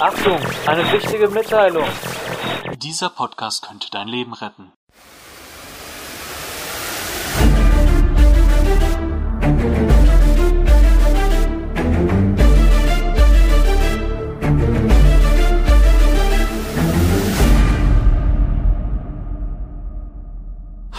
Achtung, eine wichtige Mitteilung. Dieser Podcast könnte dein Leben retten.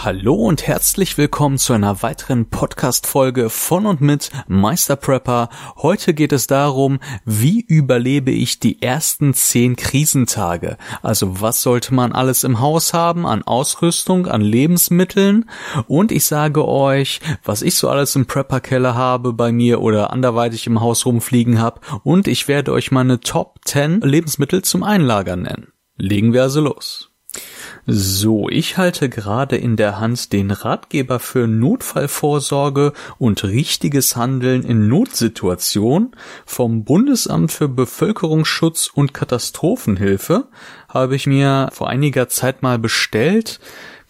Hallo und herzlich willkommen zu einer weiteren Podcast-Folge von und mit Meister Prepper. Heute geht es darum, wie überlebe ich die ersten zehn Krisentage? Also was sollte man alles im Haus haben an Ausrüstung, an Lebensmitteln? Und ich sage euch, was ich so alles im Prepper-Keller habe bei mir oder anderweitig im Haus rumfliegen habe. Und ich werde euch meine Top 10 Lebensmittel zum Einlagern nennen. Legen wir also los. So, ich halte gerade in der Hand den Ratgeber für Notfallvorsorge und richtiges Handeln in Notsituationen vom Bundesamt für Bevölkerungsschutz und Katastrophenhilfe. Habe ich mir vor einiger Zeit mal bestellt.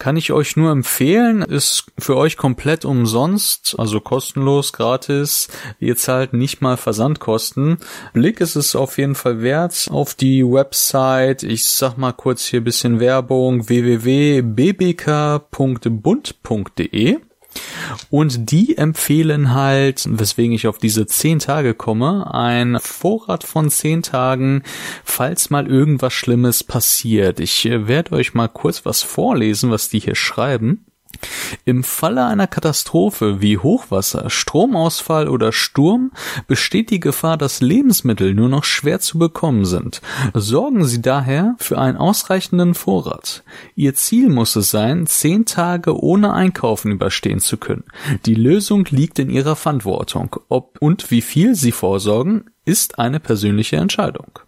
Kann ich euch nur empfehlen, ist für euch komplett umsonst, also kostenlos, gratis. Ihr zahlt nicht mal Versandkosten. Blick ist es auf jeden Fall wert auf die Website. Ich sag mal kurz hier bisschen Werbung www.bbk.bund.de. Und die empfehlen halt, weswegen ich auf diese zehn Tage komme, ein Vorrat von zehn Tagen, falls mal irgendwas Schlimmes passiert. Ich äh, werde euch mal kurz was vorlesen, was die hier schreiben. Im Falle einer Katastrophe wie Hochwasser, Stromausfall oder Sturm besteht die Gefahr, dass Lebensmittel nur noch schwer zu bekommen sind. Sorgen Sie daher für einen ausreichenden Vorrat. Ihr Ziel muss es sein, zehn Tage ohne Einkaufen überstehen zu können. Die Lösung liegt in Ihrer Verantwortung. Ob und wie viel Sie vorsorgen, ist eine persönliche Entscheidung.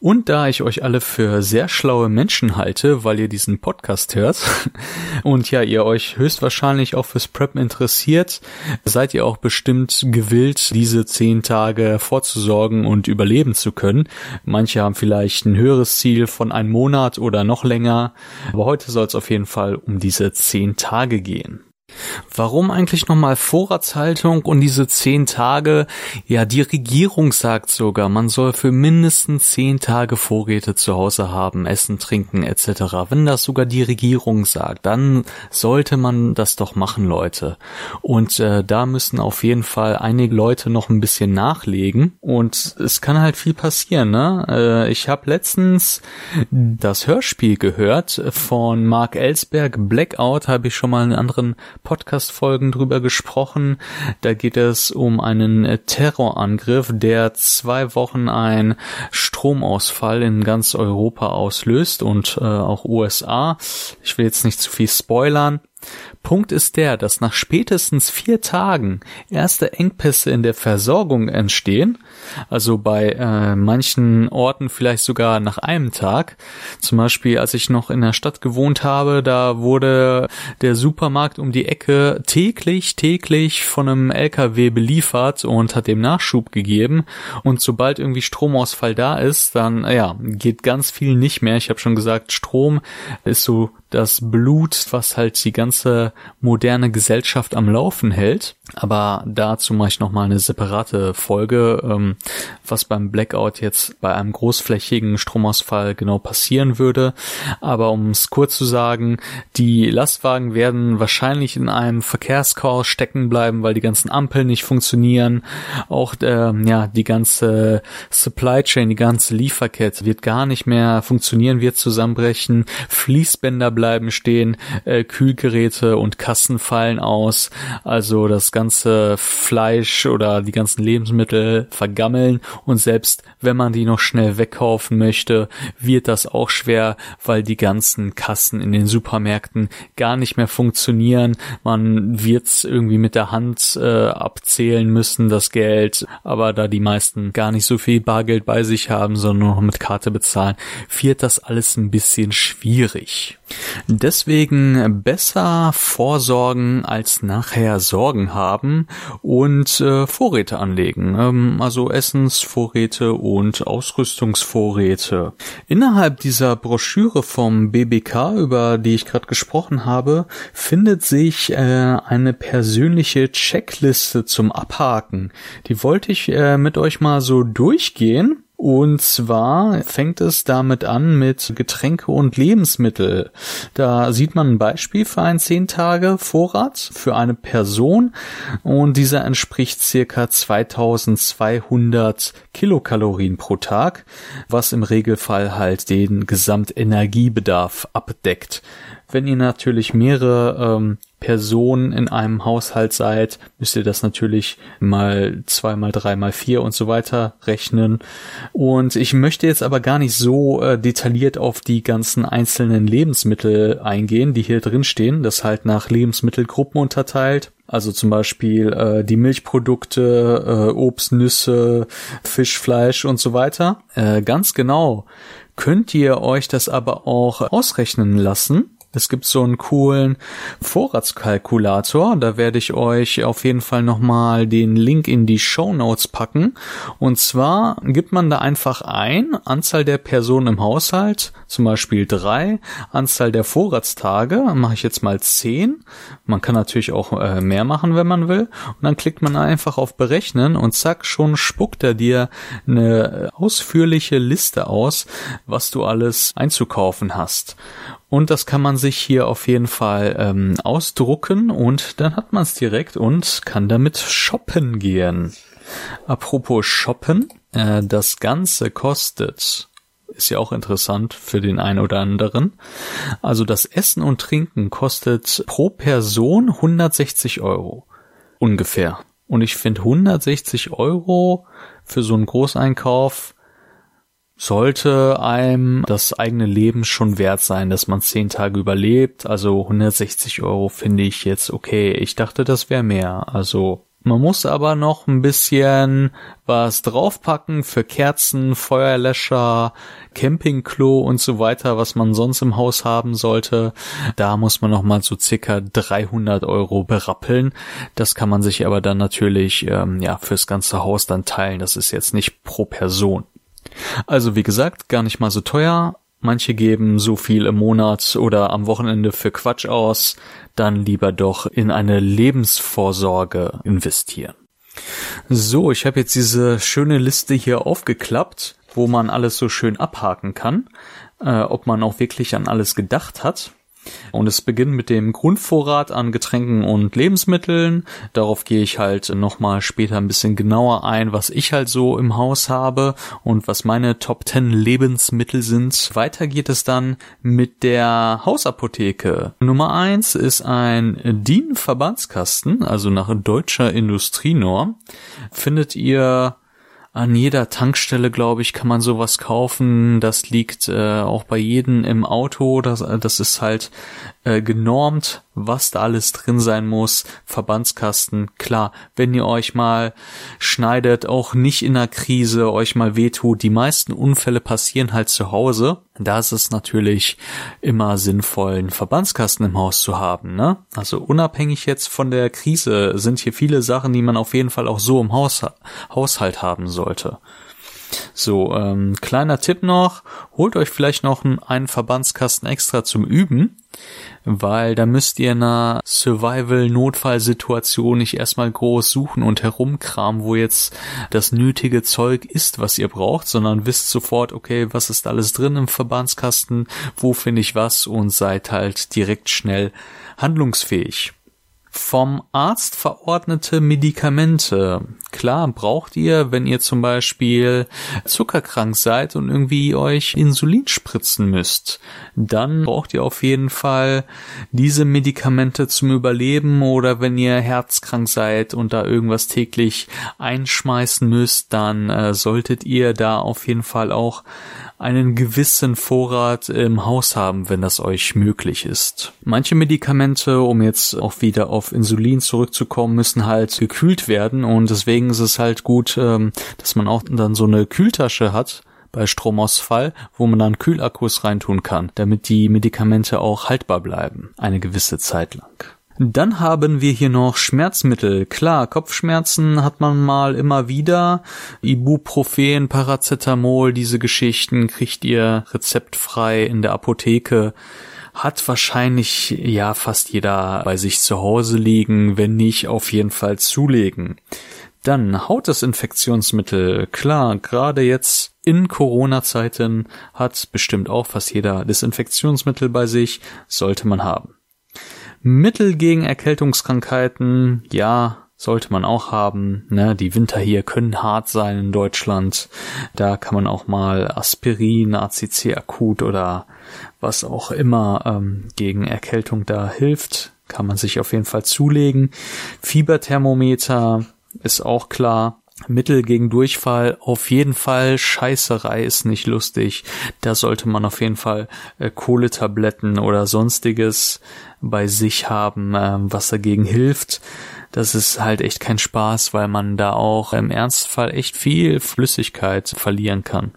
Und da ich euch alle für sehr schlaue Menschen halte, weil ihr diesen Podcast hört und ja, ihr euch höchstwahrscheinlich auch fürs Prep interessiert, seid ihr auch bestimmt gewillt, diese zehn Tage vorzusorgen und überleben zu können. Manche haben vielleicht ein höheres Ziel von einem Monat oder noch länger, aber heute soll es auf jeden Fall um diese zehn Tage gehen. Warum eigentlich nochmal Vorratshaltung und diese zehn Tage? Ja, die Regierung sagt sogar, man soll für mindestens zehn Tage Vorräte zu Hause haben, essen, trinken etc. Wenn das sogar die Regierung sagt, dann sollte man das doch machen, Leute. Und äh, da müssen auf jeden Fall einige Leute noch ein bisschen nachlegen. Und es kann halt viel passieren. Ne? Äh, ich habe letztens das Hörspiel gehört von Mark Ellsberg, Blackout, habe ich schon mal in anderen Podcast-Folgen drüber gesprochen. Da geht es um einen äh, Terrorangriff, der zwei Wochen ein Stromausfall in ganz Europa auslöst und äh, auch USA. Ich will jetzt nicht zu viel spoilern. Punkt ist der, dass nach spätestens vier Tagen erste Engpässe in der Versorgung entstehen, also bei äh, manchen Orten vielleicht sogar nach einem Tag. Zum Beispiel, als ich noch in der Stadt gewohnt habe, da wurde der Supermarkt um die Ecke täglich, täglich von einem LKW beliefert und hat dem Nachschub gegeben. Und sobald irgendwie Stromausfall da ist, dann ja, geht ganz viel nicht mehr. Ich habe schon gesagt, Strom ist so das Blut, was halt die ganze moderne Gesellschaft am Laufen hält. Aber dazu mache ich nochmal eine separate Folge, ähm, was beim Blackout jetzt bei einem großflächigen Stromausfall genau passieren würde. Aber um es kurz zu sagen, die Lastwagen werden wahrscheinlich in einem Verkehrschaos stecken bleiben, weil die ganzen Ampeln nicht funktionieren. Auch ähm, ja die ganze Supply Chain, die ganze Lieferkette wird gar nicht mehr funktionieren, wird zusammenbrechen. Fließbänder bleiben stehen, äh, Kühlgeräte und Kassen fallen aus. Also das ganze Fleisch oder die ganzen Lebensmittel vergammeln und selbst wenn man die noch schnell wegkaufen möchte, wird das auch schwer, weil die ganzen Kassen in den Supermärkten gar nicht mehr funktionieren. Man wird's irgendwie mit der Hand äh, abzählen müssen, das Geld, aber da die meisten gar nicht so viel Bargeld bei sich haben, sondern noch mit Karte bezahlen, wird das alles ein bisschen schwierig. Deswegen besser vorsorgen als nachher Sorgen haben und äh, Vorräte anlegen, ähm, also Essensvorräte und Ausrüstungsvorräte. Innerhalb dieser Broschüre vom BBK, über die ich gerade gesprochen habe, findet sich äh, eine persönliche Checkliste zum Abhaken. Die wollte ich äh, mit euch mal so durchgehen Und zwar fängt es damit an mit Getränke und Lebensmittel. Da sieht man ein Beispiel für einen 10 Tage Vorrat für eine Person und dieser entspricht circa 2200 Kilokalorien pro Tag, was im Regelfall halt den Gesamtenergiebedarf abdeckt. Wenn ihr natürlich mehrere ähm, Personen in einem Haushalt seid, müsst ihr das natürlich mal zwei, mal drei, mal vier und so weiter rechnen. Und ich möchte jetzt aber gar nicht so äh, detailliert auf die ganzen einzelnen Lebensmittel eingehen, die hier drin stehen. Das halt nach Lebensmittelgruppen unterteilt. Also zum Beispiel äh, die Milchprodukte, äh, Obst, Nüsse, Fisch, Fleisch und so weiter. Äh, ganz genau könnt ihr euch das aber auch ausrechnen lassen es gibt so einen coolen Vorratskalkulator. Da werde ich euch auf jeden Fall nochmal den Link in die Show Notes packen. Und zwar gibt man da einfach ein, Anzahl der Personen im Haushalt, zum Beispiel drei, Anzahl der Vorratstage, mache ich jetzt mal zehn. Man kann natürlich auch äh, mehr machen, wenn man will. Und dann klickt man einfach auf Berechnen und zack, schon spuckt er dir eine ausführliche Liste aus, was du alles einzukaufen hast. Und das kann man sich hier auf jeden Fall ähm, ausdrucken und dann hat man es direkt und kann damit shoppen gehen. Apropos shoppen, äh, das Ganze kostet, ist ja auch interessant für den einen oder anderen. Also das Essen und Trinken kostet pro Person 160 Euro. Ungefähr. Und ich finde 160 Euro für so einen Großeinkauf sollte einem das eigene Leben schon wert sein, dass man zehn Tage überlebt. Also 160 Euro finde ich jetzt okay. Ich dachte, das wäre mehr. Also man muss aber noch ein bisschen was draufpacken für Kerzen, Feuerlöscher, Campingklo und so weiter, was man sonst im Haus haben sollte. Da muss man noch mal so circa 300 Euro berappeln. Das kann man sich aber dann natürlich ähm, ja fürs ganze Haus dann teilen. Das ist jetzt nicht pro Person. Also wie gesagt, gar nicht mal so teuer. Manche geben so viel im Monat oder am Wochenende für Quatsch aus, dann lieber doch in eine Lebensvorsorge investieren. So, ich habe jetzt diese schöne Liste hier aufgeklappt, wo man alles so schön abhaken kann, äh, ob man auch wirklich an alles gedacht hat. Und es beginnt mit dem Grundvorrat an Getränken und Lebensmitteln. Darauf gehe ich halt nochmal später ein bisschen genauer ein, was ich halt so im Haus habe und was meine Top 10 Lebensmittel sind. Weiter geht es dann mit der Hausapotheke. Nummer eins ist ein DIN-Verbandskasten, also nach deutscher Industrienorm. Findet ihr an jeder Tankstelle, glaube ich, kann man sowas kaufen. Das liegt äh, auch bei jedem im Auto. Das, äh, das ist halt äh, genormt, was da alles drin sein muss. Verbandskasten, klar, wenn ihr euch mal schneidet, auch nicht in der Krise, euch mal wehtut. Die meisten Unfälle passieren halt zu Hause. Da ist es natürlich immer sinnvoll, einen Verbandskasten im Haus zu haben. Ne? Also unabhängig jetzt von der Krise sind hier viele Sachen, die man auf jeden Fall auch so im Haus, Haushalt haben sollte. So, ähm, kleiner Tipp noch, holt euch vielleicht noch einen Verbandskasten extra zum Üben, weil da müsst ihr in einer Survival-Notfallsituation nicht erstmal groß suchen und herumkramen, wo jetzt das nötige Zeug ist, was ihr braucht, sondern wisst sofort, okay, was ist alles drin im Verbandskasten, wo finde ich was und seid halt direkt schnell handlungsfähig vom Arzt verordnete Medikamente. Klar, braucht ihr, wenn ihr zum Beispiel zuckerkrank seid und irgendwie euch Insulin spritzen müsst. Dann braucht ihr auf jeden Fall diese Medikamente zum Überleben oder wenn ihr herzkrank seid und da irgendwas täglich einschmeißen müsst, dann äh, solltet ihr da auf jeden Fall auch einen gewissen Vorrat im Haus haben, wenn das euch möglich ist. Manche Medikamente, um jetzt auch wieder auf Insulin zurückzukommen, müssen halt gekühlt werden und deswegen ist es halt gut, ähm, dass man auch dann so eine Kühltasche hat, bei Stromausfall, wo man dann Kühlakkus reintun kann, damit die Medikamente auch haltbar bleiben, eine gewisse Zeit lang. Dann haben wir hier noch Schmerzmittel. Klar, Kopfschmerzen hat man mal immer wieder. Ibuprofen, Paracetamol, diese Geschichten kriegt ihr rezeptfrei in der Apotheke. Hat wahrscheinlich ja fast jeder bei sich zu Hause liegen, wenn nicht auf jeden Fall zulegen. Dann Hautdesinfektionsmittel. Klar, gerade jetzt in Corona-Zeiten hat bestimmt auch fast jeder Desinfektionsmittel bei sich, sollte man haben. Mittel gegen Erkältungskrankheiten, ja, sollte man auch haben. Ne? Die Winter hier können hart sein in Deutschland. Da kann man auch mal Aspirin, ACC akut oder was auch immer ähm, gegen Erkältung da hilft, kann man sich auf jeden Fall zulegen. Fieberthermometer ist auch klar. Mittel gegen Durchfall auf jeden Fall. Scheißerei ist nicht lustig. Da sollte man auf jeden Fall äh, Kohletabletten oder sonstiges bei sich haben, äh, was dagegen hilft. Das ist halt echt kein Spaß, weil man da auch im Ernstfall echt viel Flüssigkeit verlieren kann.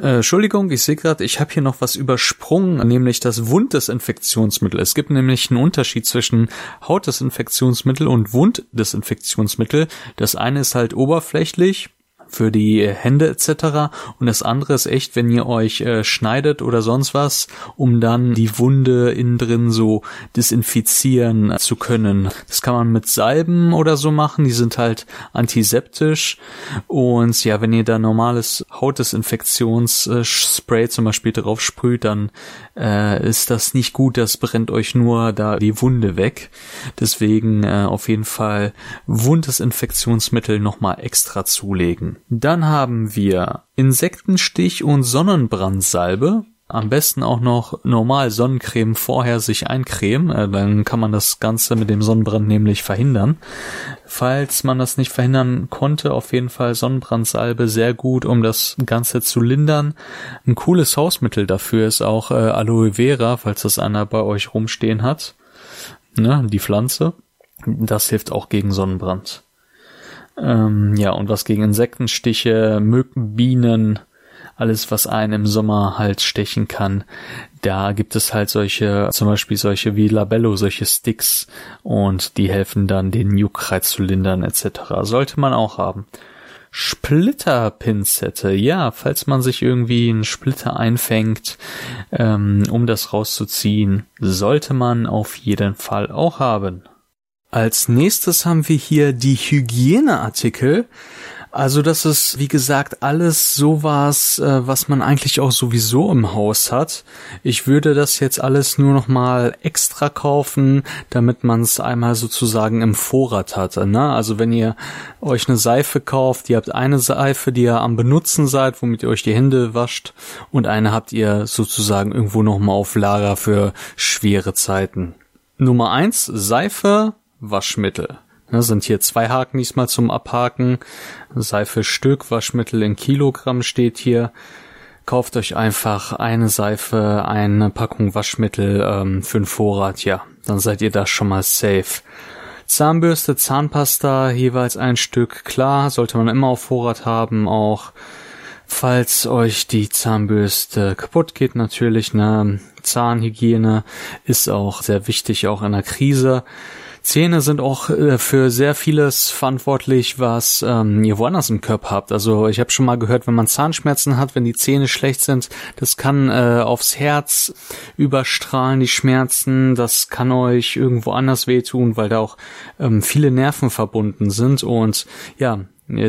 Äh, Entschuldigung, ich sehe gerade, ich habe hier noch was übersprungen, nämlich das Wunddesinfektionsmittel. Es gibt nämlich einen Unterschied zwischen Hautdesinfektionsmittel und Wunddesinfektionsmittel. Das eine ist halt oberflächlich für die Hände etc. Und das andere ist echt, wenn ihr euch äh, schneidet oder sonst was, um dann die Wunde innen drin so desinfizieren zu können. Das kann man mit Salben oder so machen, die sind halt antiseptisch. Und ja, wenn ihr da normales Hautdesinfektionsspray zum Beispiel drauf sprüht, dann äh, ist das nicht gut, das brennt euch nur da die Wunde weg. Deswegen äh, auf jeden Fall Wunddesinfektionsmittel nochmal extra zulegen. Dann haben wir Insektenstich und Sonnenbrandsalbe. Am besten auch noch normal Sonnencreme vorher sich eincremen, äh, dann kann man das Ganze mit dem Sonnenbrand nämlich verhindern. Falls man das nicht verhindern konnte, auf jeden Fall Sonnenbrandsalbe sehr gut, um das Ganze zu lindern. Ein cooles Hausmittel dafür ist auch äh, Aloe Vera, falls das einer bei euch rumstehen hat. Ne, die Pflanze. Das hilft auch gegen Sonnenbrand. Ähm, ja, und was gegen Insektenstiche, Mücken, Bienen, alles, was einen im Sommer halt stechen kann. Da gibt es halt solche, zum Beispiel solche wie Labello, solche Sticks und die helfen dann, den Juckreiz zu lindern etc. Sollte man auch haben. Splitterpinzette, ja, falls man sich irgendwie einen Splitter einfängt, ähm, um das rauszuziehen, sollte man auf jeden Fall auch haben. Als nächstes haben wir hier die Hygieneartikel. Also das ist, wie gesagt, alles sowas, äh, was man eigentlich auch sowieso im Haus hat. Ich würde das jetzt alles nur noch mal extra kaufen, damit man es einmal sozusagen im Vorrat hat. Ne? Also wenn ihr euch eine Seife kauft, ihr habt eine Seife, die ihr am Benutzen seid, womit ihr euch die Hände wascht, und eine habt ihr sozusagen irgendwo noch mal auf Lager für schwere Zeiten. Nummer eins Seife, Waschmittel. Ne, sind hier zwei Haken diesmal zum Abhaken. Seife Stück, Waschmittel in Kilogramm steht hier. Kauft euch einfach eine Seife, eine Packung Waschmittel ähm, für den Vorrat, ja. Dann seid ihr da schon mal safe. Zahnbürste, Zahnpasta, jeweils ein Stück. Klar, sollte man immer auf Vorrat haben, auch falls euch die Zahnbürste kaputt geht natürlich. Ne? Zahnhygiene ist auch sehr wichtig, auch in der Krise. Zähne sind auch äh, für sehr vieles verantwortlich, was ähm, ihr woanders im Körper habt. Also ich habe schon mal gehört, wenn man Zahnschmerzen hat, wenn die Zähne schlecht sind, das kann äh, aufs Herz überstrahlen, die Schmerzen. Das kann euch irgendwo anders wehtun, weil da auch ähm, viele Nerven verbunden sind. Und ja,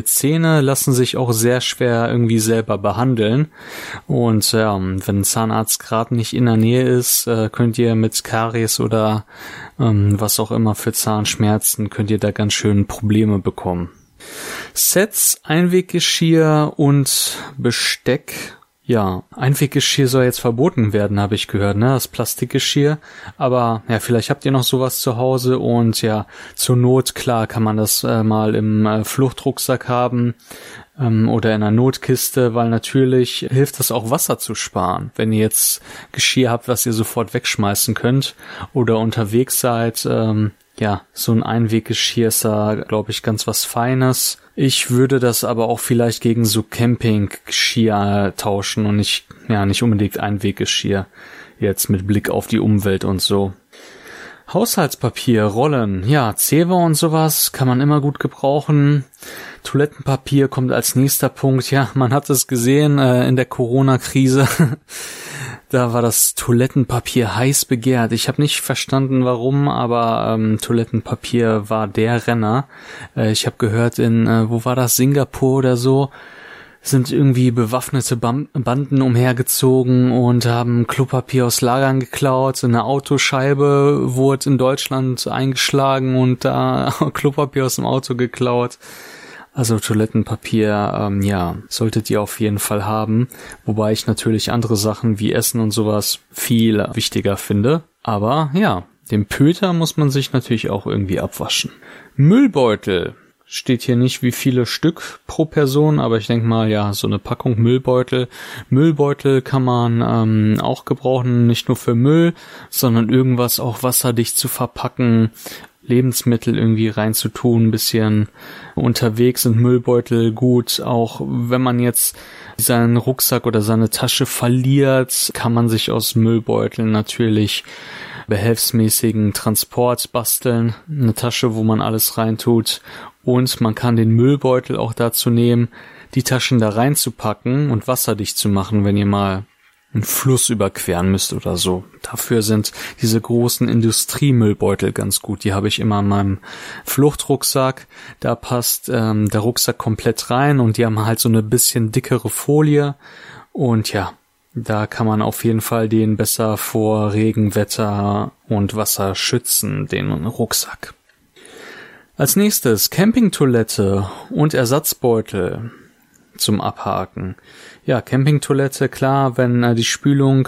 Zähne lassen sich auch sehr schwer irgendwie selber behandeln. Und ja, wenn ein Zahnarzt gerade nicht in der Nähe ist, äh, könnt ihr mit Karies oder ähm, was auch immer für Zahnschmerzen, könnt ihr da ganz schön Probleme bekommen. Sets, Einweggeschirr und Besteck ja, Einweggeschirr soll jetzt verboten werden, habe ich gehört, ne? Das Plastikgeschirr. Aber ja, vielleicht habt ihr noch sowas zu Hause und ja, zur Not, klar, kann man das äh, mal im äh, Fluchtrucksack haben ähm, oder in einer Notkiste, weil natürlich hilft das auch Wasser zu sparen. Wenn ihr jetzt Geschirr habt, was ihr sofort wegschmeißen könnt oder unterwegs seid, ähm, ja, so ein Einweggeschirr ist da, glaube ich, ganz was Feines. Ich würde das aber auch vielleicht gegen so Camping-Skier tauschen und nicht, ja, nicht unbedingt Einweggeschirr. Jetzt mit Blick auf die Umwelt und so. Haushaltspapier, Rollen, ja, Zewa und sowas kann man immer gut gebrauchen. Toilettenpapier kommt als nächster Punkt. Ja, man hat es gesehen äh, in der Corona-Krise. Da war das Toilettenpapier heiß begehrt. Ich habe nicht verstanden, warum, aber ähm, Toilettenpapier war der Renner. Äh, ich habe gehört in, äh, wo war das, Singapur oder so, sind irgendwie bewaffnete Banden umhergezogen und haben Klopapier aus Lagern geklaut. Eine Autoscheibe wurde in Deutschland eingeschlagen und da Klopapier aus dem Auto geklaut. Also Toilettenpapier, ähm, ja, solltet ihr auf jeden Fall haben. Wobei ich natürlich andere Sachen wie Essen und sowas viel wichtiger finde. Aber ja, den Pöter muss man sich natürlich auch irgendwie abwaschen. Müllbeutel steht hier nicht, wie viele Stück pro Person, aber ich denke mal, ja, so eine Packung Müllbeutel. Müllbeutel kann man ähm, auch gebrauchen, nicht nur für Müll, sondern irgendwas auch wasserdicht zu verpacken, Lebensmittel irgendwie reinzutun, ein bisschen unterwegs sind Müllbeutel gut. Auch wenn man jetzt seinen Rucksack oder seine Tasche verliert, kann man sich aus Müllbeuteln natürlich behelfsmäßigen Transport basteln. Eine Tasche, wo man alles reintut und man kann den Müllbeutel auch dazu nehmen, die Taschen da reinzupacken und wasserdicht zu machen, wenn ihr mal einen Fluss überqueren müsst oder so. Dafür sind diese großen Industriemüllbeutel ganz gut. Die habe ich immer in meinem Fluchtrucksack. Da passt ähm, der Rucksack komplett rein und die haben halt so eine bisschen dickere Folie. Und ja, da kann man auf jeden Fall den besser vor Regen, Wetter und Wasser schützen, den Rucksack. Als nächstes Campingtoilette und Ersatzbeutel zum Abhaken ja, Campingtoilette, klar, wenn äh, die Spülung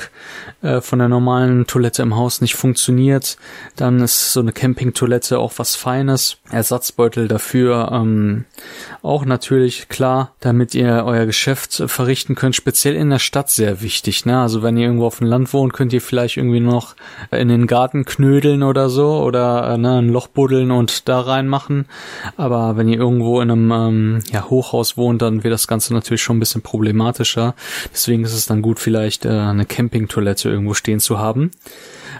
äh, von der normalen Toilette im Haus nicht funktioniert, dann ist so eine Campingtoilette auch was Feines. Ersatzbeutel dafür ähm, auch natürlich klar, damit ihr euer Geschäft verrichten könnt, speziell in der Stadt sehr wichtig. Ne? Also wenn ihr irgendwo auf dem Land wohnt, könnt ihr vielleicht irgendwie noch in den Garten knödeln oder so oder äh, ne, ein Loch buddeln und da reinmachen. Aber wenn ihr irgendwo in einem ähm, ja, Hochhaus wohnt, dann wird das Ganze natürlich schon ein bisschen problematisch praktischer. Deswegen ist es dann gut, vielleicht äh, eine Campingtoilette irgendwo stehen zu haben.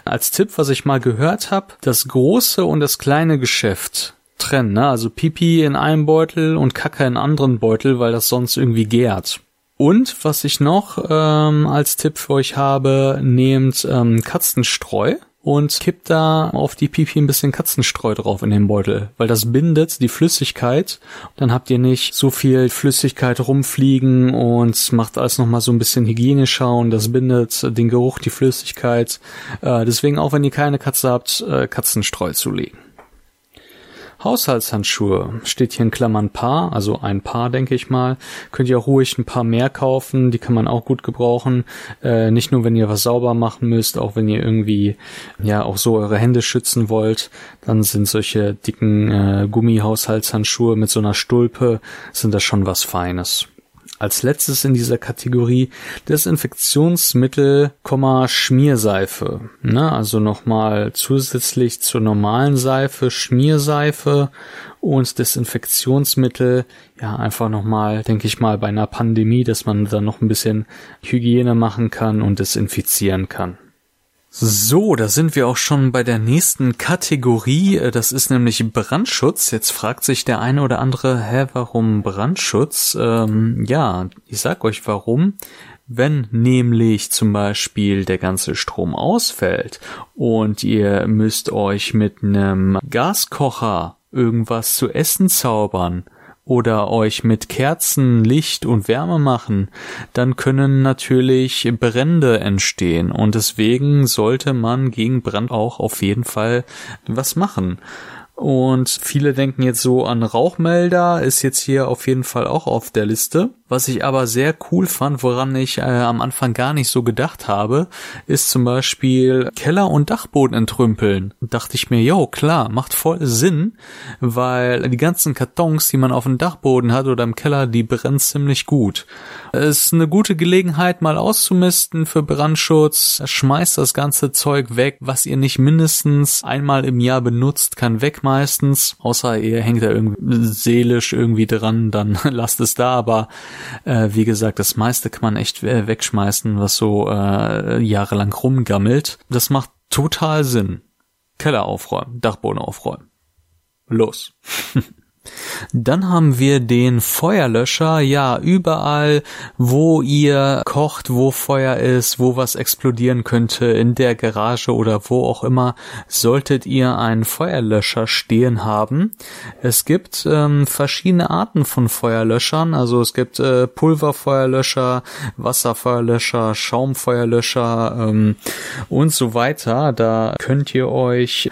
Als Tipp, was ich mal gehört habe, das große und das kleine Geschäft trennen, ne? also Pipi in einem Beutel und Kacke in anderen Beutel, weil das sonst irgendwie gärt. Und was ich noch ähm, als Tipp für euch habe, nehmt ähm, Katzenstreu und kippt da auf die Pipi ein bisschen Katzenstreu drauf in den Beutel, weil das bindet die Flüssigkeit. Dann habt ihr nicht so viel Flüssigkeit rumfliegen und macht alles nochmal so ein bisschen hygienischer und das bindet den Geruch, die Flüssigkeit. Äh, deswegen auch wenn ihr keine Katze habt, äh, Katzenstreu zulegen. Haushaltshandschuhe steht hier in Klammern Paar, also ein Paar, denke ich mal. Könnt ihr auch ruhig ein paar mehr kaufen, die kann man auch gut gebrauchen. Äh, nicht nur, wenn ihr was sauber machen müsst, auch wenn ihr irgendwie ja auch so eure Hände schützen wollt, dann sind solche dicken äh, Gummihaushaltshandschuhe mit so einer Stulpe, sind das schon was Feines. Als letztes in dieser Kategorie Desinfektionsmittel, Schmierseife. Ne? Also nochmal zusätzlich zur normalen Seife Schmierseife und Desinfektionsmittel. Ja, einfach nochmal, denke ich mal, bei einer Pandemie, dass man da noch ein bisschen Hygiene machen kann und desinfizieren kann. So, da sind wir auch schon bei der nächsten Kategorie. Äh, das ist nämlich Brandschutz. Jetzt fragt sich der eine oder andere, hä, warum Brandschutz? Ähm, ja, ich sag euch warum. Wenn nämlich zum Beispiel der ganze Strom ausfällt und ihr müsst euch mit einem Gaskocher irgendwas zu essen zaubern, oder euch mit Kerzen Licht und Wärme machen, dann können natürlich Brände entstehen und deswegen sollte man gegen Brand auch auf jeden Fall was machen. Und viele denken jetzt so an Rauchmelder, ist jetzt hier auf jeden Fall auch auf der Liste. Was ich aber sehr cool fand, woran ich äh, am Anfang gar nicht so gedacht habe, ist zum Beispiel Keller und Dachboden entrümpeln. Dachte ich mir, jo, klar, macht voll Sinn, weil die ganzen Kartons, die man auf dem Dachboden hat oder im Keller, die brennen ziemlich gut. Es ist eine gute Gelegenheit, mal auszumisten für Brandschutz. Schmeißt das ganze Zeug weg, was ihr nicht mindestens einmal im Jahr benutzt, kann weg meistens. Außer ihr hängt da irgendwie seelisch irgendwie dran, dann lasst es da, aber äh, wie gesagt, das meiste kann man echt äh, wegschmeißen, was so äh, jahrelang rumgammelt. Das macht total Sinn. Keller aufräumen, Dachboden aufräumen. Los. Dann haben wir den Feuerlöscher. Ja, überall, wo ihr kocht, wo Feuer ist, wo was explodieren könnte, in der Garage oder wo auch immer, solltet ihr einen Feuerlöscher stehen haben. Es gibt ähm, verschiedene Arten von Feuerlöschern. Also es gibt äh, Pulverfeuerlöscher, Wasserfeuerlöscher, Schaumfeuerlöscher ähm, und so weiter. Da könnt ihr euch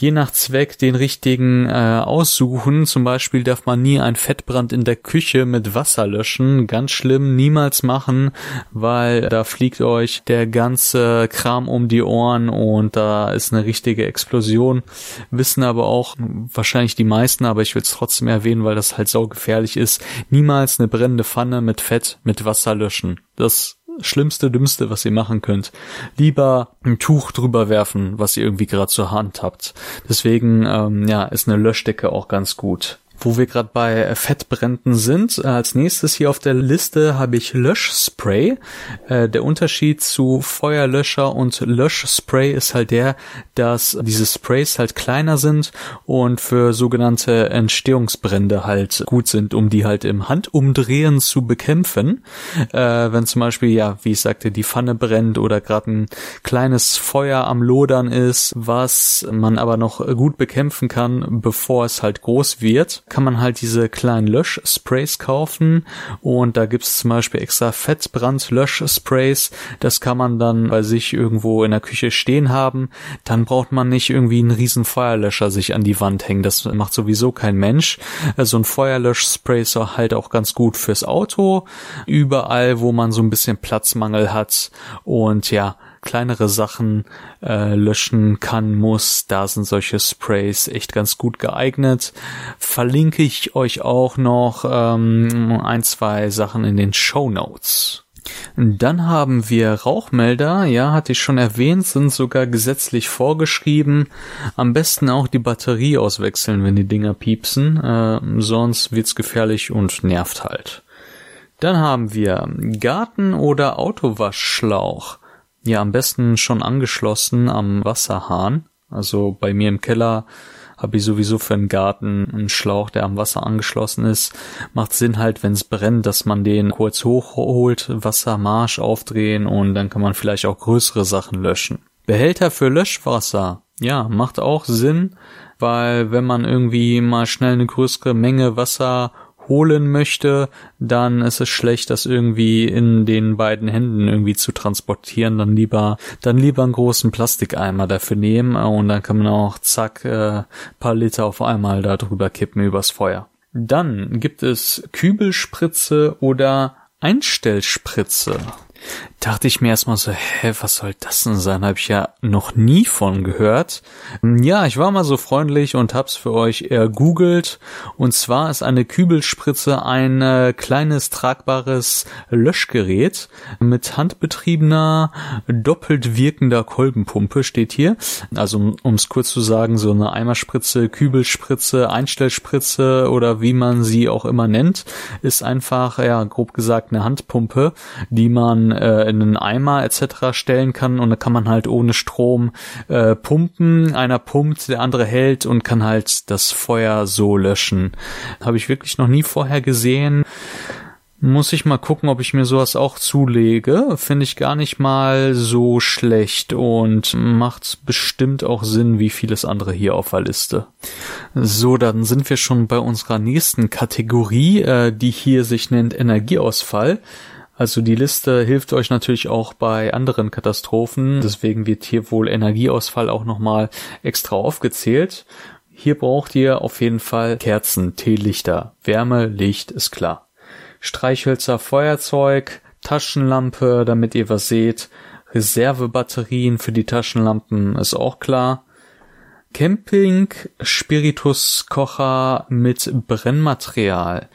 je nach Zweck den richtigen äh, aussuchen. Zum Beispiel darf man nie ein Fettbrand in der Küche mit Wasser löschen. Ganz schlimm, niemals machen, weil da fliegt euch der ganze Kram um die Ohren und da ist eine richtige Explosion. Wissen aber auch wahrscheinlich die meisten, aber ich will es trotzdem erwähnen, weil das halt saugefährlich ist. Niemals eine brennende Pfanne mit Fett mit Wasser löschen. Das Schlimmste, Dümmste, was ihr machen könnt. Lieber ein Tuch drüber werfen, was ihr irgendwie gerade zur Hand habt. Deswegen, ähm, ja, ist eine Löschdecke auch ganz gut. Wo wir gerade bei Fettbränden sind, äh, als nächstes hier auf der Liste habe ich Löschspray. Äh, der Unterschied zu Feuerlöscher und Löschspray ist halt der, dass diese Sprays halt kleiner sind und für sogenannte Entstehungsbrände halt gut sind, um die halt im Handumdrehen zu bekämpfen. Äh, wenn zum Beispiel, ja, wie ich sagte, die Pfanne brennt oder gerade ein kleines Feuer am Lodern ist, was man aber noch gut bekämpfen kann, bevor es halt groß wird kann man halt diese kleinen Löschsprays kaufen und da gibt's zum Beispiel extra Fettbrand-Löschsprays. Das kann man dann bei sich irgendwo in der Küche stehen haben. Dann braucht man nicht irgendwie einen riesen Feuerlöscher sich an die Wand hängen. Das macht sowieso kein Mensch. So also ein Feuerlöschspray ist halt auch ganz gut fürs Auto. Überall, wo man so ein bisschen Platzmangel hat und ja, kleinere Sachen äh, löschen kann, muss, da sind solche Sprays echt ganz gut geeignet. Verlinke ich euch auch noch ähm, ein, zwei Sachen in den Show Notes. Dann haben wir Rauchmelder, ja, hatte ich schon erwähnt, sind sogar gesetzlich vorgeschrieben. Am besten auch die Batterie auswechseln, wenn die Dinger piepsen, äh, sonst wird's gefährlich und nervt halt. Dann haben wir Garten- oder Autowaschschlauch. Ja, am besten schon angeschlossen am Wasserhahn. Also bei mir im Keller habe ich sowieso für einen Garten einen Schlauch, der am Wasser angeschlossen ist. Macht Sinn halt, wenn es brennt, dass man den kurz hochholt, Wassermarsch aufdrehen und dann kann man vielleicht auch größere Sachen löschen. Behälter für Löschwasser. Ja, macht auch Sinn, weil wenn man irgendwie mal schnell eine größere Menge Wasser holen möchte, dann ist es schlecht, das irgendwie in den beiden Händen irgendwie zu transportieren. Dann lieber, dann lieber einen großen Plastikeimer dafür nehmen und dann kann man auch zack äh, paar Liter auf einmal da drüber kippen übers Feuer. Dann gibt es Kübelspritze oder Einstellspritze dachte ich mir erstmal so, hä, was soll das denn sein? Habe ich ja noch nie von gehört. Ja, ich war mal so freundlich und hab's für euch ergoogelt. Und zwar ist eine Kübelspritze ein äh, kleines tragbares Löschgerät mit handbetriebener, doppelt wirkender Kolbenpumpe steht hier. Also um es kurz zu sagen, so eine Eimerspritze, Kübelspritze, Einstellspritze oder wie man sie auch immer nennt, ist einfach, ja, grob gesagt eine Handpumpe, die man äh, in einen Eimer etc. stellen kann und da kann man halt ohne Strom äh, pumpen. Einer pumpt, der andere hält und kann halt das Feuer so löschen. Habe ich wirklich noch nie vorher gesehen. Muss ich mal gucken, ob ich mir sowas auch zulege. Finde ich gar nicht mal so schlecht und macht bestimmt auch Sinn, wie vieles andere hier auf der Liste. So, dann sind wir schon bei unserer nächsten Kategorie, äh, die hier sich nennt Energieausfall. Also die Liste hilft euch natürlich auch bei anderen Katastrophen. Deswegen wird hier wohl Energieausfall auch nochmal extra aufgezählt. Hier braucht ihr auf jeden Fall Kerzen, Teelichter, Wärme, Licht ist klar. Streichhölzer, Feuerzeug, Taschenlampe, damit ihr was seht. Reservebatterien für die Taschenlampen ist auch klar. Camping, Spirituskocher mit Brennmaterial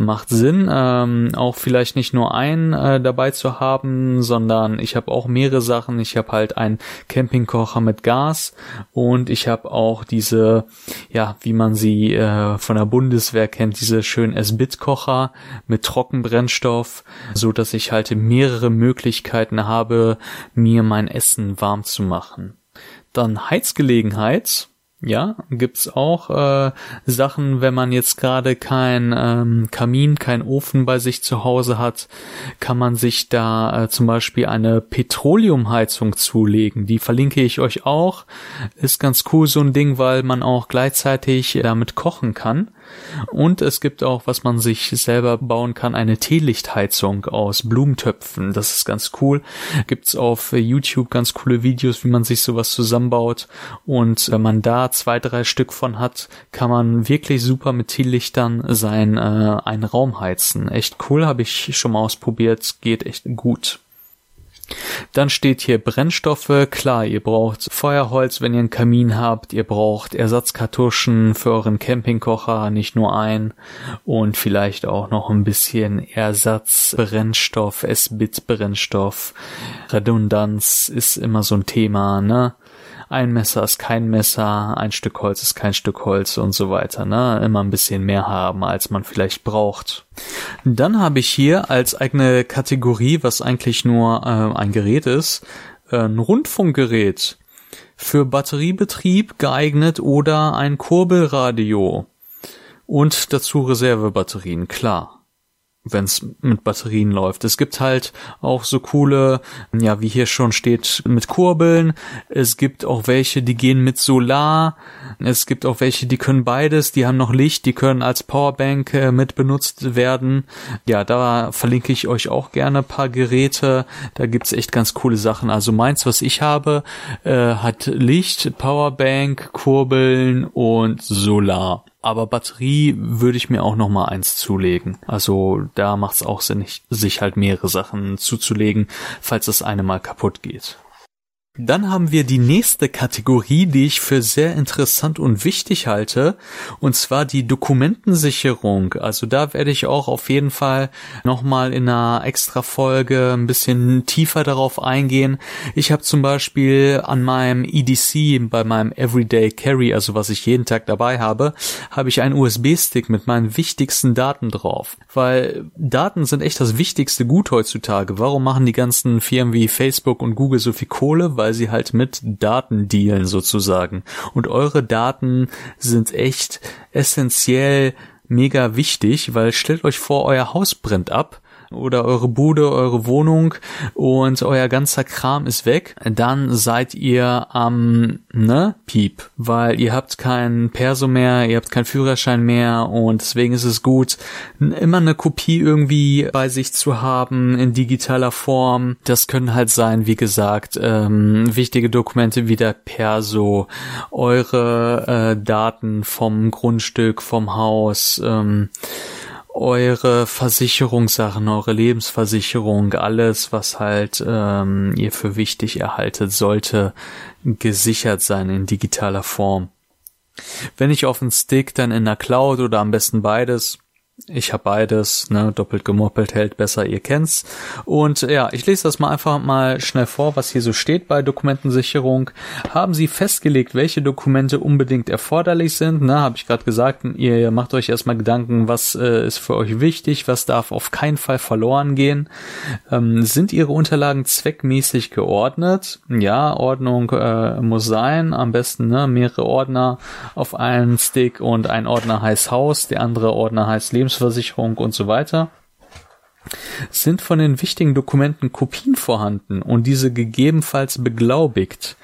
macht Sinn, ähm, auch vielleicht nicht nur einen äh, dabei zu haben, sondern ich habe auch mehrere Sachen. Ich habe halt einen Campingkocher mit Gas und ich habe auch diese, ja, wie man sie äh, von der Bundeswehr kennt, diese schönen S-Bit-Kocher mit Trockenbrennstoff, so dass ich halt mehrere Möglichkeiten habe, mir mein Essen warm zu machen. Dann Heizgelegenheit Ja, gibt's auch äh, Sachen, wenn man jetzt gerade kein ähm, Kamin, kein Ofen bei sich zu Hause hat, kann man sich da äh, zum Beispiel eine Petroleumheizung zulegen. Die verlinke ich euch auch. Ist ganz cool so ein Ding, weil man auch gleichzeitig damit kochen kann. Und es gibt auch, was man sich selber bauen kann, eine Teelichtheizung aus Blumentöpfen. Das ist ganz cool. Gibt's auf YouTube ganz coole Videos, wie man sich sowas zusammenbaut. Und wenn man da zwei, drei Stück von hat, kann man wirklich super mit Teelichtern sein äh, einen Raum heizen. Echt cool, habe ich schon mal ausprobiert. Geht echt gut. Dann steht hier Brennstoffe. Klar, ihr braucht Feuerholz, wenn ihr einen Kamin habt. Ihr braucht Ersatzkartuschen für euren Campingkocher, nicht nur ein. Und vielleicht auch noch ein bisschen Ersatzbrennstoff, S-Bit-Brennstoff. Redundanz ist immer so ein Thema, ne? Ein Messer ist kein Messer, ein Stück Holz ist kein Stück Holz und so weiter, ne? Immer ein bisschen mehr haben, als man vielleicht braucht. Dann habe ich hier als eigene Kategorie, was eigentlich nur äh, ein Gerät ist, äh, ein Rundfunkgerät für Batteriebetrieb geeignet oder ein Kurbelradio und dazu Reservebatterien, klar wenn es mit Batterien läuft. Es gibt halt auch so coole, ja, wie hier schon steht, mit Kurbeln. Es gibt auch welche, die gehen mit Solar. Es gibt auch welche, die können beides. Die haben noch Licht, die können als Powerbank äh, mit benutzt werden. Ja, da verlinke ich euch auch gerne paar Geräte. Da gibt's echt ganz coole Sachen. Also meins, was ich habe, äh, hat Licht, Powerbank, Kurbeln und Solar. Aber Batterie würde ich mir auch noch mal eins zulegen. Also da macht es auch Sinn, sich halt mehrere Sachen zuzulegen, falls das eine mal kaputt geht. Dann haben wir die nächste Kategorie, die ich für sehr interessant und wichtig halte, und zwar die Dokumentensicherung. Also da werde ich auch auf jeden Fall nochmal in einer extra Folge ein bisschen tiefer darauf eingehen. Ich habe zum Beispiel an meinem EDC, bei meinem Everyday Carry, also was ich jeden Tag dabei habe, habe ich einen USB-Stick mit meinen wichtigsten Daten drauf. Weil Daten sind echt das wichtigste Gut heutzutage. Warum machen die ganzen Firmen wie Facebook und Google so viel Kohle? Weil sie halt mit Daten dealen sozusagen. Und eure Daten sind echt essentiell mega wichtig, weil stellt euch vor, euer Haus brennt ab oder eure Bude, eure Wohnung und euer ganzer Kram ist weg, dann seid ihr am, ne, Piep, weil ihr habt keinen Perso mehr, ihr habt keinen Führerschein mehr und deswegen ist es gut, immer eine Kopie irgendwie bei sich zu haben in digitaler Form. Das können halt sein, wie gesagt, ähm, wichtige Dokumente wie der Perso, eure äh, Daten vom Grundstück, vom Haus, ähm, eure Versicherungssachen, eure Lebensversicherung, alles, was halt ähm, ihr für wichtig erhaltet, sollte gesichert sein in digitaler Form. Wenn ich auf den Stick, dann in der Cloud oder am besten beides. Ich habe beides, ne, doppelt gemoppelt hält besser, ihr kennt's. Und ja, ich lese das mal einfach mal schnell vor, was hier so steht bei Dokumentensicherung. Haben Sie festgelegt, welche Dokumente unbedingt erforderlich sind? Ne, habe ich gerade gesagt, ihr macht euch erstmal Gedanken, was äh, ist für euch wichtig, was darf auf keinen Fall verloren gehen. Ähm, sind Ihre Unterlagen zweckmäßig geordnet? Ja, Ordnung äh, muss sein. Am besten ne, mehrere Ordner auf einen Stick und ein Ordner heißt Haus, der andere Ordner heißt Lebens Lebensversicherung und so weiter, sind von den wichtigen Dokumenten Kopien vorhanden und diese gegebenenfalls beglaubigt.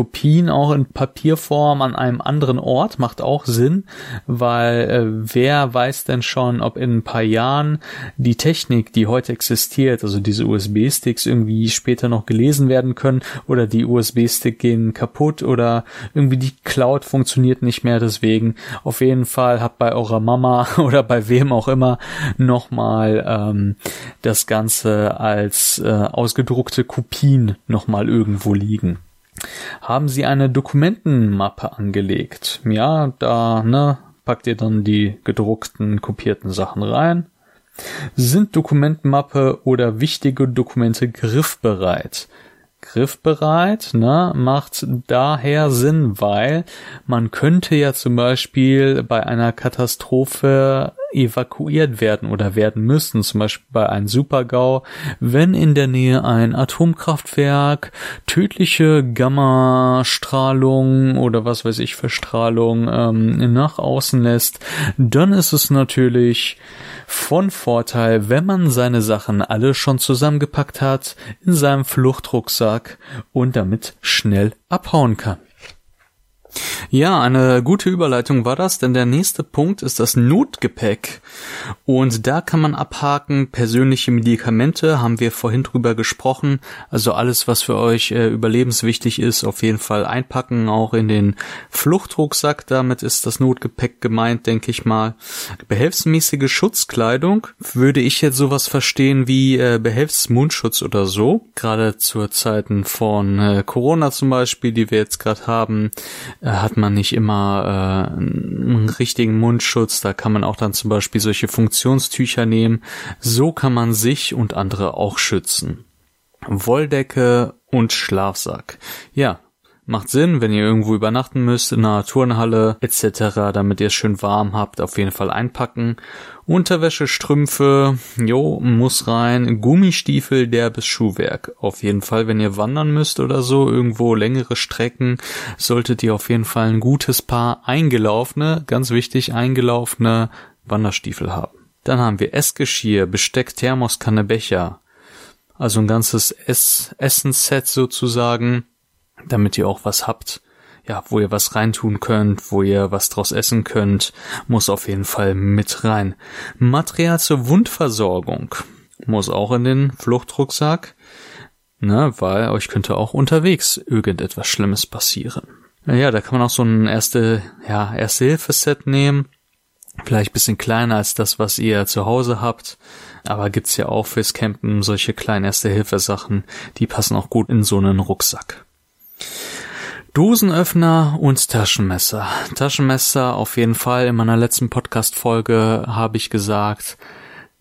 Kopien auch in Papierform an einem anderen Ort macht auch Sinn, weil äh, wer weiß denn schon, ob in ein paar Jahren die Technik, die heute existiert, also diese USB-Sticks irgendwie später noch gelesen werden können oder die USB-Stick gehen kaputt oder irgendwie die Cloud funktioniert nicht mehr. Deswegen auf jeden Fall habt bei eurer Mama oder bei wem auch immer nochmal ähm, das Ganze als äh, ausgedruckte Kopien nochmal irgendwo liegen. Haben Sie eine Dokumentenmappe angelegt? Ja, da ne, packt ihr dann die gedruckten, kopierten Sachen rein. Sind Dokumentenmappe oder wichtige Dokumente griffbereit? Griffbereit, ne, macht daher Sinn, weil man könnte ja zum Beispiel bei einer Katastrophe evakuiert werden oder werden müssen, zum Beispiel bei einem Supergau, wenn in der Nähe ein Atomkraftwerk tödliche Gammastrahlung oder was weiß ich für Strahlung ähm, nach außen lässt, dann ist es natürlich von Vorteil, wenn man seine Sachen alle schon zusammengepackt hat in seinem Fluchtrucksack und damit schnell abhauen kann. Ja, eine gute Überleitung war das, denn der nächste Punkt ist das Notgepäck. Und da kann man abhaken, persönliche Medikamente, haben wir vorhin drüber gesprochen. Also alles, was für euch äh, überlebenswichtig ist, auf jeden Fall einpacken, auch in den Fluchtrucksack. Damit ist das Notgepäck gemeint, denke ich mal. Behelfsmäßige Schutzkleidung würde ich jetzt sowas verstehen wie äh, Behelfsmundschutz oder so. Gerade zur Zeiten von äh, Corona zum Beispiel, die wir jetzt gerade haben hat man nicht immer äh, einen richtigen Mundschutz. Da kann man auch dann zum Beispiel solche Funktionstücher nehmen. So kann man sich und andere auch schützen. Wolldecke und Schlafsack. Ja, Macht Sinn, wenn ihr irgendwo übernachten müsst, in einer Turnhalle etc., damit ihr es schön warm habt, auf jeden Fall einpacken. Unterwäsche, Strümpfe, jo, muss rein. Gummistiefel, derbes Schuhwerk. Auf jeden Fall, wenn ihr wandern müsst oder so, irgendwo längere Strecken, solltet ihr auf jeden Fall ein gutes Paar eingelaufene, ganz wichtig, eingelaufene Wanderstiefel haben. Dann haben wir Essgeschirr, Besteck, Thermoskanne, Becher. Also ein ganzes Ess Essensset sozusagen damit ihr auch was habt, ja, wo ihr was reintun könnt, wo ihr was draus essen könnt, muss auf jeden Fall mit rein. Material zur Wundversorgung muss auch in den Fluchtrucksack, ne, weil euch könnte auch unterwegs irgendetwas Schlimmes passieren. Ja, da kann man auch so ein erste, ja, erste Hilfeset nehmen. Vielleicht bisschen kleiner als das, was ihr zu Hause habt. Aber gibt's ja auch fürs Campen solche kleinen Erste-Hilfe-Sachen, die passen auch gut in so einen Rucksack. Dosenöffner und Taschenmesser. Taschenmesser auf jeden Fall. In meiner letzten Podcast-Folge habe ich gesagt,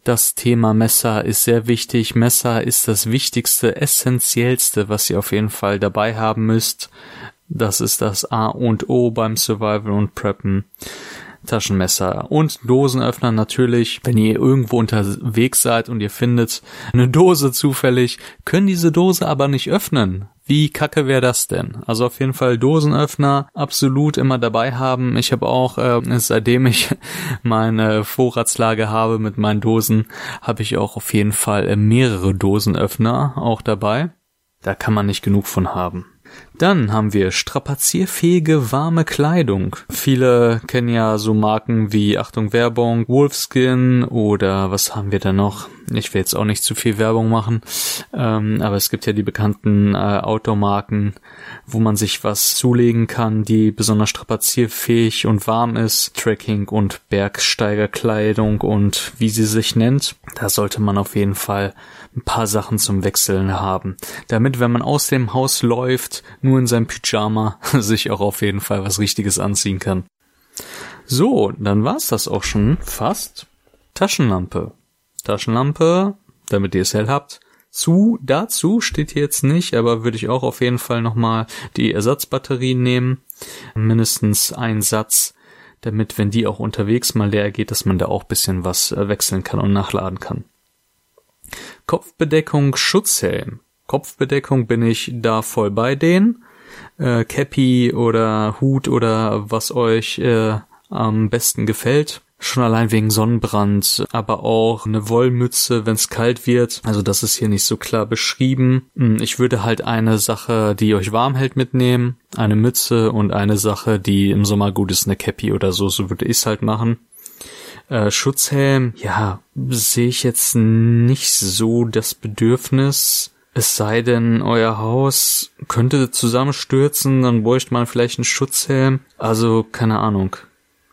das Thema Messer ist sehr wichtig. Messer ist das wichtigste, essentiellste, was ihr auf jeden Fall dabei haben müsst. Das ist das A und O beim Survival und Preppen. Taschenmesser und Dosenöffner natürlich. Wenn ihr irgendwo unterwegs seid und ihr findet eine Dose zufällig, können diese Dose aber nicht öffnen. Wie kacke wäre das denn? Also auf jeden Fall Dosenöffner absolut immer dabei haben. Ich habe auch, äh, seitdem ich meine Vorratslage habe mit meinen Dosen, habe ich auch auf jeden Fall mehrere Dosenöffner auch dabei. Da kann man nicht genug von haben. Dann haben wir strapazierfähige warme Kleidung. Viele kennen ja so Marken wie Achtung Werbung, Wolfskin oder was haben wir da noch? Ich will jetzt auch nicht zu viel Werbung machen, ähm, aber es gibt ja die bekannten äh, Outdoor-Marken, wo man sich was zulegen kann, die besonders strapazierfähig und warm ist. Trekking und Bergsteigerkleidung und wie sie sich nennt. Da sollte man auf jeden Fall ein paar Sachen zum Wechseln haben. Damit, wenn man aus dem Haus läuft, nur in seinem Pyjama sich auch auf jeden Fall was Richtiges anziehen kann. So, dann war's das auch schon fast. Taschenlampe. Taschenlampe, damit ihr es hell habt. Zu, dazu steht hier jetzt nicht, aber würde ich auch auf jeden Fall nochmal die Ersatzbatterien nehmen. Mindestens ein Satz, damit, wenn die auch unterwegs mal leer geht, dass man da auch bisschen was äh, wechseln kann und nachladen kann. Kopfbedeckung, Schutzhelm. Kopfbedeckung bin ich da voll bei denen. Äh, Cappy oder Hut oder was euch äh, am besten gefällt. Schon allein wegen Sonnenbrand, aber auch eine Wollmütze, wenn es kalt wird. Also das ist hier nicht so klar beschrieben. Hm, ich würde halt eine Sache, die euch warm hält, mitnehmen. Eine Mütze und eine Sache, die im Sommer gut ist, eine Cappy oder so. So würde ich es halt machen. Äh, Schutzhelm, ja, sehe ich jetzt nicht so das Bedürfnis. Es sei denn, euer Haus könnte zusammenstürzen, dann bräuchte man vielleicht einen Schutzhelm. Also, keine Ahnung.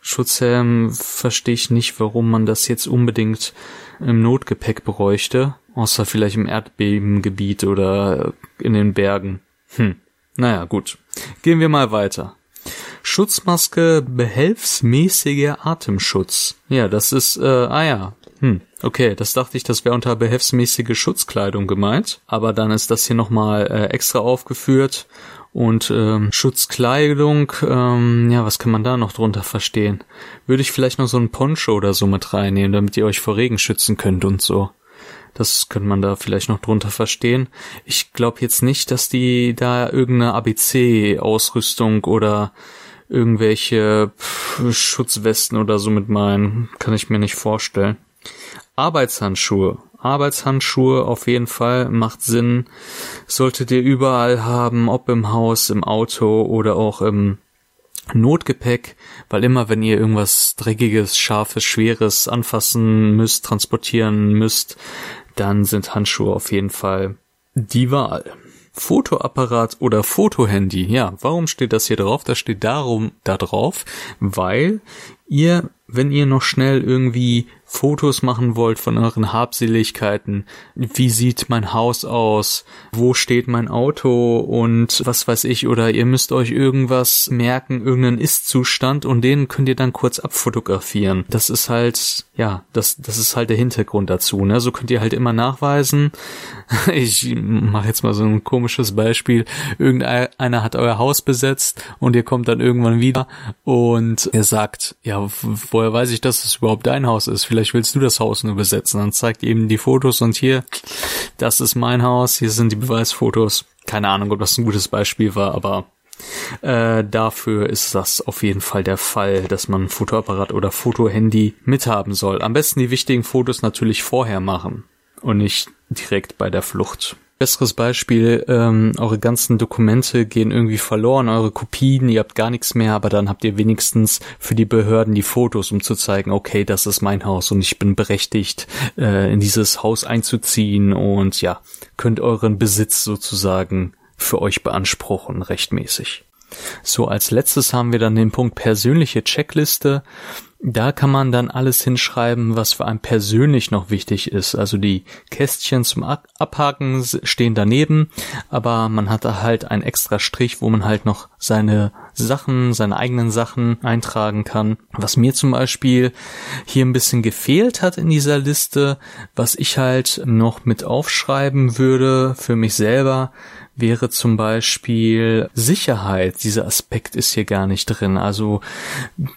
Schutzhelm verstehe ich nicht, warum man das jetzt unbedingt im Notgepäck bräuchte. Außer vielleicht im Erdbebengebiet oder in den Bergen. Hm. Naja, gut. Gehen wir mal weiter. Schutzmaske behelfsmäßiger Atemschutz. Ja, das ist, äh, ah ja, Hm, okay, das dachte ich, das wäre unter behelfsmäßige Schutzkleidung gemeint, aber dann ist das hier nochmal äh, extra aufgeführt und ähm, Schutzkleidung, ähm, ja, was kann man da noch drunter verstehen? Würde ich vielleicht noch so ein Poncho oder so mit reinnehmen, damit ihr euch vor Regen schützen könnt und so. Das könnte man da vielleicht noch drunter verstehen. Ich glaube jetzt nicht, dass die da irgendeine ABC-Ausrüstung oder irgendwelche Schutzwesten oder so mit meinen. Kann ich mir nicht vorstellen. Arbeitshandschuhe. Arbeitshandschuhe auf jeden Fall macht Sinn. Solltet ihr überall haben, ob im Haus, im Auto oder auch im Notgepäck, weil immer wenn ihr irgendwas dreckiges, scharfes, schweres anfassen müsst, transportieren müsst, dann sind Handschuhe auf jeden Fall die Wahl. Fotoapparat oder Fotohandy. Ja, warum steht das hier drauf? Das steht darum da drauf, weil ihr, wenn ihr noch schnell irgendwie Fotos machen wollt von euren Habseligkeiten, wie sieht mein Haus aus, wo steht mein Auto und was weiß ich, oder ihr müsst euch irgendwas merken, irgendeinen Ist-Zustand und den könnt ihr dann kurz abfotografieren. Das ist halt, ja, das, das ist halt der Hintergrund dazu, ne? So könnt ihr halt immer nachweisen. Ich mache jetzt mal so ein komisches Beispiel. Irgendeiner hat euer Haus besetzt und ihr kommt dann irgendwann wieder und er sagt, ja, woher weiß ich, dass es überhaupt dein Haus ist? Vielleicht willst du das Haus nur besetzen. Dann zeigt eben die Fotos und hier, das ist mein Haus, hier sind die Beweisfotos. Keine Ahnung, ob das ein gutes Beispiel war, aber äh, dafür ist das auf jeden Fall der Fall, dass man ein Fotoapparat oder Fotohandy mithaben soll. Am besten die wichtigen Fotos natürlich vorher machen und nicht direkt bei der Flucht. Besseres Beispiel, ähm, eure ganzen Dokumente gehen irgendwie verloren, eure Kopien, ihr habt gar nichts mehr, aber dann habt ihr wenigstens für die Behörden die Fotos, um zu zeigen, okay, das ist mein Haus und ich bin berechtigt, äh, in dieses Haus einzuziehen und ja, könnt euren Besitz sozusagen für euch beanspruchen, rechtmäßig. So, als letztes haben wir dann den Punkt persönliche Checkliste. Da kann man dann alles hinschreiben, was für einen persönlich noch wichtig ist. Also die Kästchen zum Abhaken stehen daneben, aber man hat da halt einen extra Strich, wo man halt noch seine Sachen, seine eigenen Sachen eintragen kann. Was mir zum Beispiel hier ein bisschen gefehlt hat in dieser Liste, was ich halt noch mit aufschreiben würde für mich selber, wäre zum Beispiel Sicherheit. Dieser Aspekt ist hier gar nicht drin. Also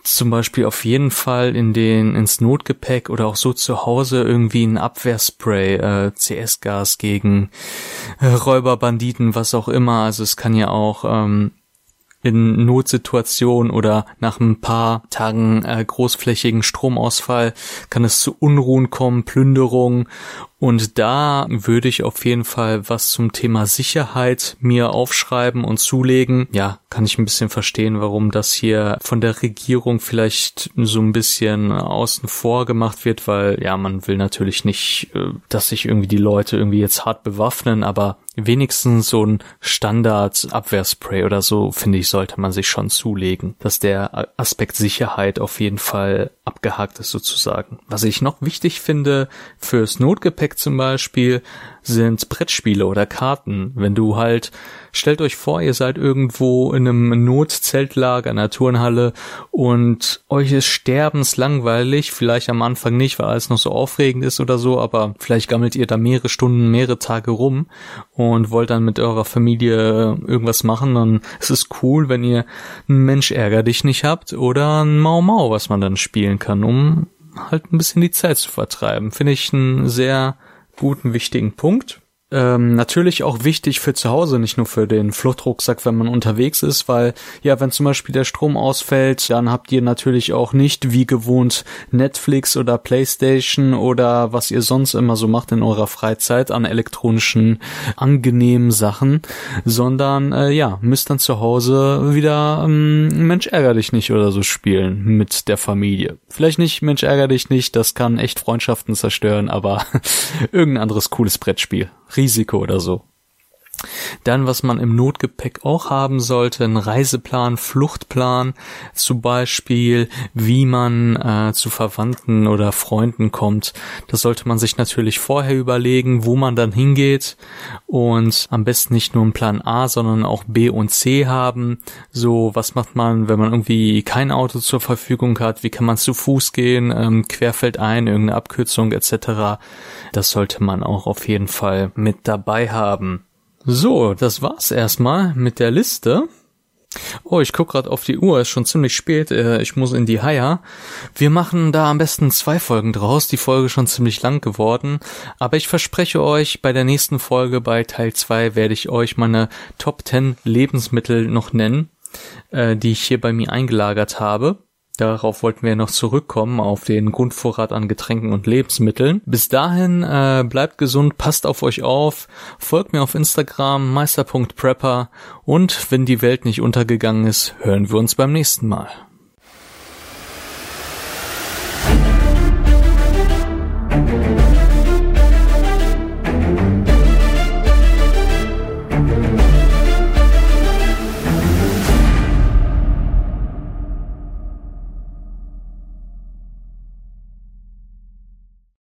zum Beispiel auf jeden Fall in den ins Notgepäck oder auch so zu Hause irgendwie ein Abwehrspray, äh, CS-Gas gegen äh, Räuber, was auch immer. Also es kann ja auch ähm, in Notsituationen oder nach ein paar Tagen äh, großflächigen Stromausfall kann es zu Unruhen kommen, Plünderung und da würde ich auf jeden Fall was zum Thema Sicherheit mir aufschreiben und zulegen. Ja, kann ich ein bisschen verstehen, warum das hier von der Regierung vielleicht so ein bisschen außen vor gemacht wird, weil ja, man will natürlich nicht, äh, dass sich irgendwie die Leute irgendwie jetzt hart bewaffnen, aber wenigstens so ein Standard-Abwehrspray oder so, finde ich, sollte man sich schon zulegen, dass der Aspekt Sicherheit auf jeden Fall abgehakt ist sozusagen. Was ich noch wichtig finde fürs Notgepäck zum Beispiel, sind Brettspiele oder Karten. Wenn du halt, stellt euch vor, ihr seid irgendwo in einem Notzeltlager, in einer Turnhalle und euch ist sterbenslangweilig, vielleicht am Anfang nicht, weil alles noch so aufregend ist oder so, aber vielleicht gammelt ihr da mehrere Stunden, mehrere Tage rum und wollt dann mit eurer Familie irgendwas machen, dann ist es cool, wenn ihr einen Mensch ärger dich nicht habt oder ein Mau Mau, was man dann spielen kann, um halt ein bisschen die Zeit zu vertreiben. Finde ich ein sehr guten, wichtigen Punkt. Ähm, natürlich auch wichtig für zu Hause, nicht nur für den Fluchtrucksack, wenn man unterwegs ist, weil ja, wenn zum Beispiel der Strom ausfällt, dann habt ihr natürlich auch nicht wie gewohnt Netflix oder Playstation oder was ihr sonst immer so macht in eurer Freizeit an elektronischen angenehmen Sachen, sondern äh, ja, müsst dann zu Hause wieder ähm, Mensch ärger dich nicht oder so spielen mit der Familie. Vielleicht nicht Mensch ärger dich nicht, das kann echt Freundschaften zerstören, aber irgendein anderes cooles Brettspiel. Risiko oder so. Dann, was man im Notgepäck auch haben sollte, ein Reiseplan, Fluchtplan, zum Beispiel, wie man äh, zu Verwandten oder Freunden kommt. Das sollte man sich natürlich vorher überlegen, wo man dann hingeht und am besten nicht nur einen Plan A, sondern auch B und C haben. So, was macht man, wenn man irgendwie kein Auto zur Verfügung hat? Wie kann man zu Fuß gehen? Ähm, querfeldein, irgendeine Abkürzung etc. Das sollte man auch auf jeden Fall mit dabei haben. So, das war's erstmal mit der Liste. Oh, ich guck gerade auf die Uhr, ist schon ziemlich spät, äh, ich muss in die Haier. Wir machen da am besten zwei Folgen draus, die Folge schon ziemlich lang geworden, aber ich verspreche euch, bei der nächsten Folge, bei Teil 2, werde ich euch meine Top 10 Lebensmittel noch nennen, äh, die ich hier bei mir eingelagert habe. Darauf wollten wir noch zurückkommen, auf den Grundvorrat an Getränken und Lebensmitteln. Bis dahin, äh, bleibt gesund, passt auf euch auf, folgt mir auf Instagram, meister.prepper und wenn die Welt nicht untergegangen ist, hören wir uns beim nächsten Mal.